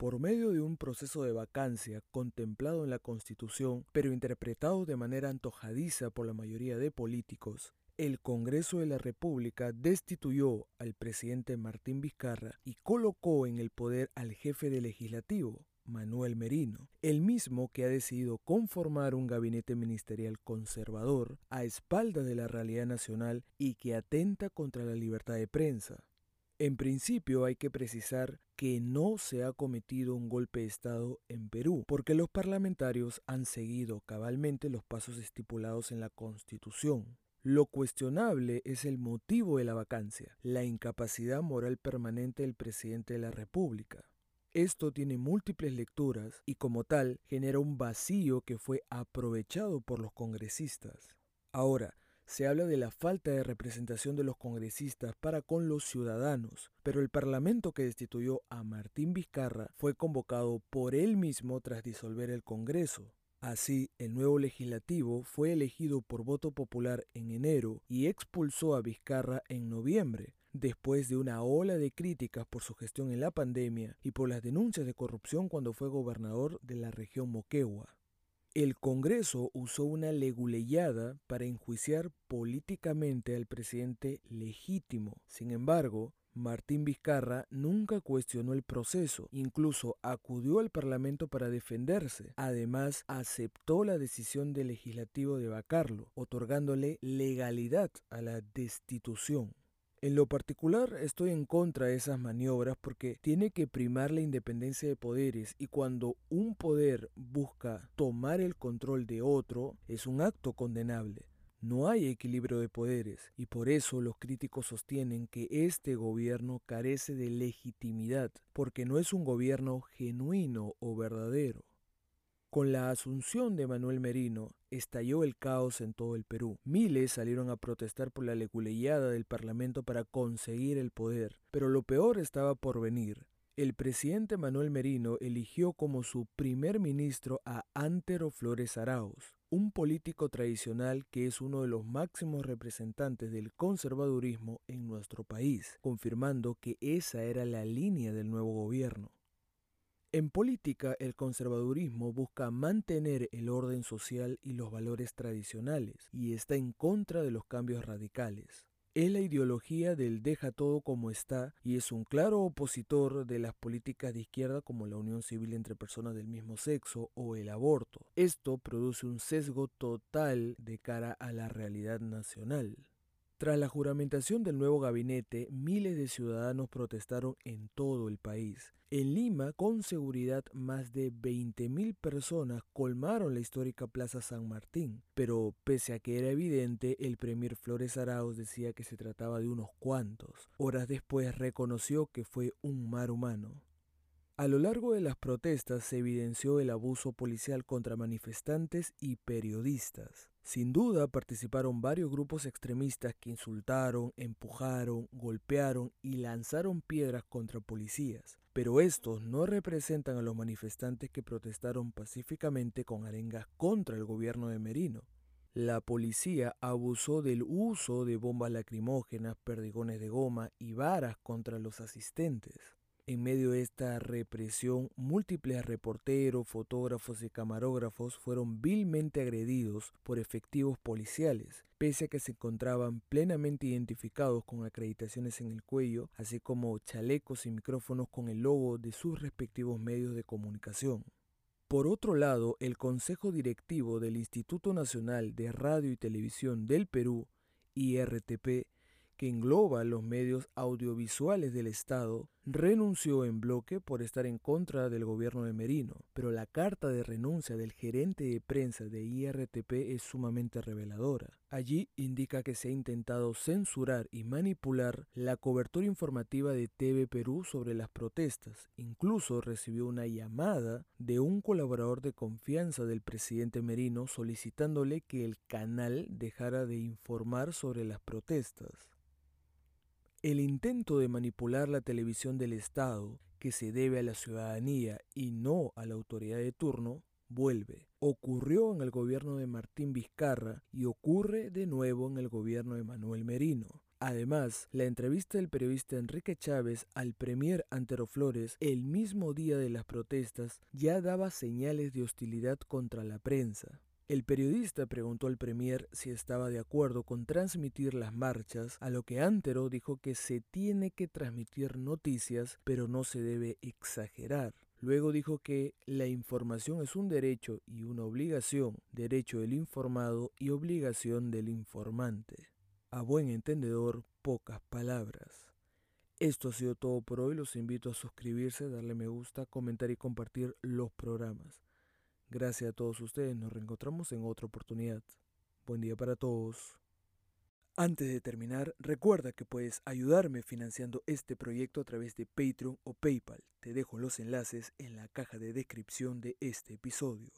Por medio de un proceso de vacancia contemplado en la Constitución, pero interpretado de manera antojadiza por la mayoría de políticos, el Congreso de la República destituyó al presidente Martín Vizcarra y colocó en el poder al jefe del legislativo, Manuel Merino, el mismo que ha decidido conformar un gabinete ministerial conservador a espaldas de la realidad nacional y que atenta contra la libertad de prensa. En principio hay que precisar que no se ha cometido un golpe de Estado en Perú, porque los parlamentarios han seguido cabalmente los pasos estipulados en la Constitución. Lo cuestionable es el motivo de la vacancia, la incapacidad moral permanente del presidente de la República. Esto tiene múltiples lecturas y como tal genera un vacío que fue aprovechado por los congresistas. Ahora, se habla de la falta de representación de los congresistas para con los ciudadanos, pero el Parlamento que destituyó a Martín Vizcarra fue convocado por él mismo tras disolver el Congreso. Así, el nuevo legislativo fue elegido por voto popular en enero y expulsó a Vizcarra en noviembre, después de una ola de críticas por su gestión en la pandemia y por las denuncias de corrupción cuando fue gobernador de la región Moquegua. El Congreso usó una leguleyada para enjuiciar políticamente al presidente legítimo. Sin embargo, Martín Vizcarra nunca cuestionó el proceso, incluso acudió al Parlamento para defenderse. Además, aceptó la decisión del legislativo de vacarlo, otorgándole legalidad a la destitución. En lo particular estoy en contra de esas maniobras porque tiene que primar la independencia de poderes y cuando un poder busca tomar el control de otro es un acto condenable. No hay equilibrio de poderes y por eso los críticos sostienen que este gobierno carece de legitimidad porque no es un gobierno genuino o verdadero. Con la asunción de Manuel Merino, estalló el caos en todo el Perú. Miles salieron a protestar por la leguleyada del Parlamento para conseguir el poder, pero lo peor estaba por venir. El presidente Manuel Merino eligió como su primer ministro a Antero Flores Arauz, un político tradicional que es uno de los máximos representantes del conservadurismo en nuestro país, confirmando que esa era la línea del nuevo gobierno. En política, el conservadurismo busca mantener el orden social y los valores tradicionales y está en contra de los cambios radicales. Es la ideología del deja todo como está y es un claro opositor de las políticas de izquierda como la unión civil entre personas del mismo sexo o el aborto. Esto produce un sesgo total de cara a la realidad nacional. Tras la juramentación del nuevo gabinete, miles de ciudadanos protestaron en todo el país. En Lima, con seguridad, más de 20.000 personas colmaron la histórica Plaza San Martín, pero pese a que era evidente, el premier Flores Arauz decía que se trataba de unos cuantos. Horas después reconoció que fue un mar humano. A lo largo de las protestas se evidenció el abuso policial contra manifestantes y periodistas. Sin duda participaron varios grupos extremistas que insultaron, empujaron, golpearon y lanzaron piedras contra policías, pero estos no representan a los manifestantes que protestaron pacíficamente con arengas contra el gobierno de Merino. La policía abusó del uso de bombas lacrimógenas, perdigones de goma y varas contra los asistentes. En medio de esta represión, múltiples reporteros, fotógrafos y camarógrafos fueron vilmente agredidos por efectivos policiales, pese a que se encontraban plenamente identificados con acreditaciones en el cuello, así como chalecos y micrófonos con el logo de sus respectivos medios de comunicación. Por otro lado, el Consejo Directivo del Instituto Nacional de Radio y Televisión del Perú, IRTP, que engloba los medios audiovisuales del Estado, renunció en bloque por estar en contra del gobierno de Merino, pero la carta de renuncia del gerente de prensa de IRTP es sumamente reveladora. Allí indica que se ha intentado censurar y manipular la cobertura informativa de TV Perú sobre las protestas. Incluso recibió una llamada de un colaborador de confianza del presidente Merino solicitándole que el canal dejara de informar sobre las protestas. El intento de manipular la televisión del Estado, que se debe a la ciudadanía y no a la autoridad de turno, vuelve. Ocurrió en el gobierno de Martín Vizcarra y ocurre de nuevo en el gobierno de Manuel Merino. Además, la entrevista del periodista Enrique Chávez al premier Antero Flores el mismo día de las protestas ya daba señales de hostilidad contra la prensa. El periodista preguntó al Premier si estaba de acuerdo con transmitir las marchas, a lo que Antero dijo que se tiene que transmitir noticias, pero no se debe exagerar. Luego dijo que la información es un derecho y una obligación, derecho del informado y obligación del informante. A buen entendedor, pocas palabras. Esto ha sido todo por hoy, los invito a suscribirse, darle me gusta, comentar y compartir los programas. Gracias a todos ustedes, nos reencontramos en otra oportunidad. Buen día para todos. Antes de terminar, recuerda que puedes ayudarme financiando este proyecto a través de Patreon o PayPal. Te dejo los enlaces en la caja de descripción de este episodio.